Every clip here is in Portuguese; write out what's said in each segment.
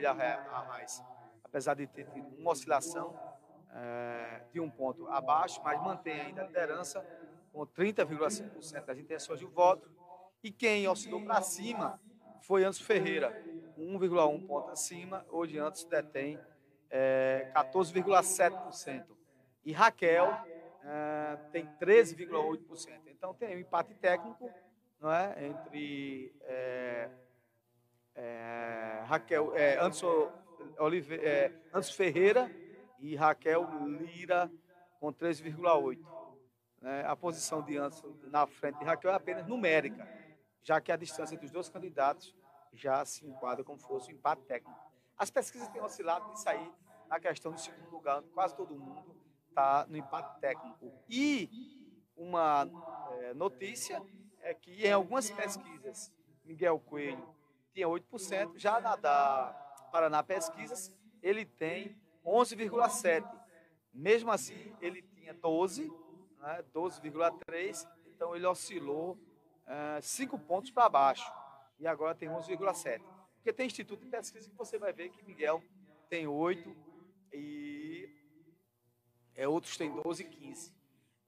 Marília Arraes, apesar de ter tido uma oscilação é, de um ponto abaixo, mas mantém ainda a liderança com 30,5% das intenções de voto. E quem oscilou para cima foi Anderson Ferreira, 1,1 ponto acima. Hoje Anderson detém é, 14,7%. E Raquel é, tem 13,8%. Então tem um empate técnico não é, entre é, Raquel, é, Anderson, Olive, é, Anderson Ferreira e Raquel Lira com 13,8%. Né? A posição de Anderson na frente de Raquel é apenas numérica, já que a distância entre os dois candidatos já se enquadra como fosse um empate técnico. As pesquisas têm oscilado nisso aí, na questão do segundo lugar, quase todo mundo está no empate técnico. E uma é, notícia é que em algumas pesquisas, Miguel Coelho tinha 8%, já na da Paraná Pesquisas, ele tem 11,7%. Mesmo assim, ele tinha 12%, né, 12,3%, então ele oscilou 5 é, pontos para baixo. E agora tem 11,7%. Porque tem instituto de pesquisa que você vai ver que Miguel tem 8 e é, outros têm 12 e 15.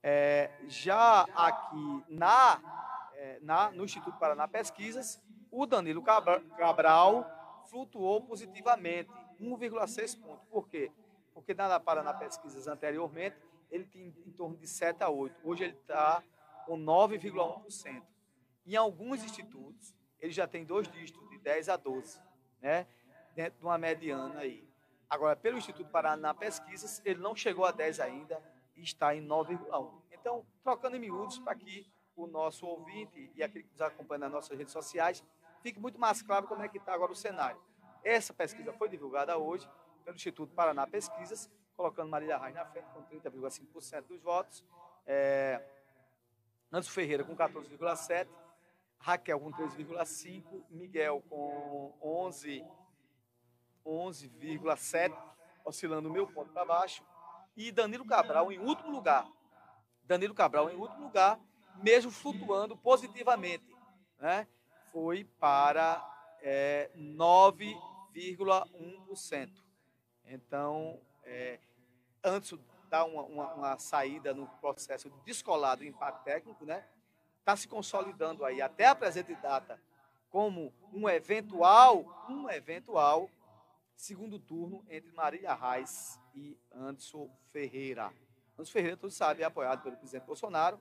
É, já aqui na, é, na, no Instituto Paraná Pesquisas, o Danilo Cabral flutuou positivamente, 1,6 pontos. Por quê? Porque na Paraná Pesquisas anteriormente, ele tinha em torno de 7 a 8. Hoje ele está com 9,1%. Em alguns institutos, ele já tem dois dígitos, de 10 a 12, né? dentro de uma mediana aí. Agora, pelo Instituto Paraná Pesquisas, ele não chegou a 10 ainda e está em 9,1. Então, trocando em miúdos para que o nosso ouvinte e aquele que nos acompanha nas nossas redes sociais fique muito mais claro como é que está agora o cenário. Essa pesquisa foi divulgada hoje pelo Instituto Paraná Pesquisas, colocando Marília Reis na frente com 30,5% dos votos, é, Ferreira com 14,7%, Raquel com 13,5%, Miguel com 11%, 11,7, oscilando o meu ponto para baixo. E Danilo Cabral em último lugar. Danilo Cabral em último lugar, mesmo flutuando positivamente. Né? Foi para é, 9,1%. Então, é, antes dar uma, uma, uma, saída no processo de descolar do impacto técnico, né? Está se consolidando aí até a presente data como um eventual, um eventual segundo turno entre Marília Reis e Anderson Ferreira. Anderson Ferreira, todos sabem, é apoiado pelo presidente Bolsonaro.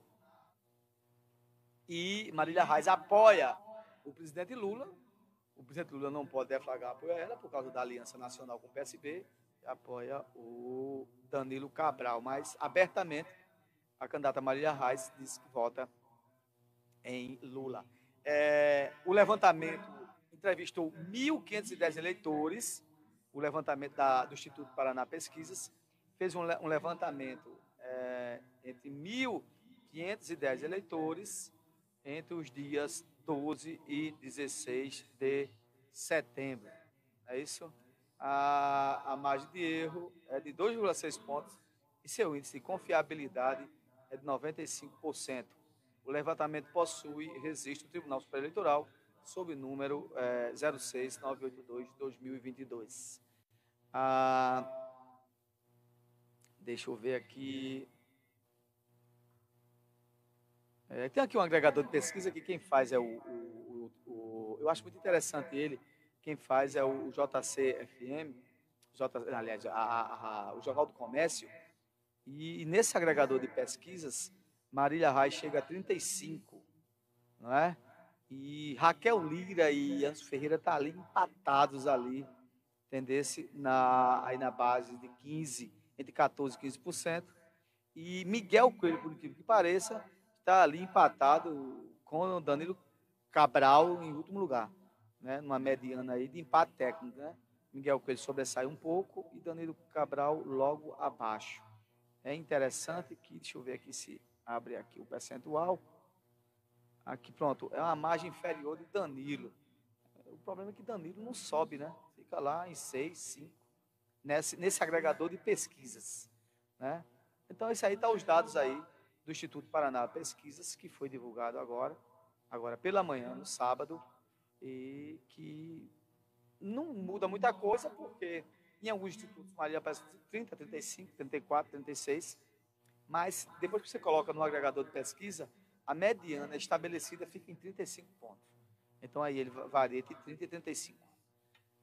E Marília Reis apoia o presidente Lula. O presidente Lula não pode deflagrar apoio a ela por causa da aliança nacional com o PSB. Apoia o Danilo Cabral. Mas, abertamente, a candidata Marília Reis disse que vota em Lula. É, o levantamento entrevistou 1.510 eleitores o levantamento da, do Instituto Paraná Pesquisas, fez um, um levantamento é, entre 1.510 eleitores entre os dias 12 e 16 de setembro. É isso? A, a margem de erro é de 2,6 pontos e seu índice de confiabilidade é de 95%. O levantamento possui registro do Tribunal Superior Eleitoral sob número é, 06982-2022. Ah, deixa eu ver aqui. É, tem aqui um agregador de pesquisa que quem faz é o, o, o, o, Eu acho muito interessante ele. Quem faz é o JCFM, J, aliás, a, a, a, o Jornal do Comércio. E, e nesse agregador de pesquisas, Marília Reis chega a 35, não é? E Raquel Lira e Anso Ferreira estão tá ali empatados ali, entendesse? Na, aí na base de 15, entre 14% e 15%. E Miguel Coelho, por incrível que pareça, está ali empatado com Danilo Cabral em último lugar, né? numa mediana aí de empate técnico. Né? Miguel Coelho sobressai um pouco e Danilo Cabral logo abaixo. É interessante que, deixa eu ver aqui se abre aqui o percentual. Aqui, pronto, é uma margem inferior de Danilo. O problema é que Danilo não sobe, né? Fica lá em 6, 5, nesse, nesse agregador de pesquisas. Né? Então, isso aí está os dados aí do Instituto Paraná Pesquisas, que foi divulgado agora, agora pela manhã, no sábado, e que não muda muita coisa, porque em alguns institutos Maria aparece 30, 35, 34, 36, mas depois que você coloca no agregador de pesquisa, a mediana estabelecida fica em 35 pontos. Então aí ele varia entre 30 e 35.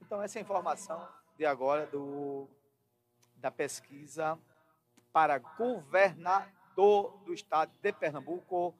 Então essa é a informação de agora do, da pesquisa para governador do estado de Pernambuco.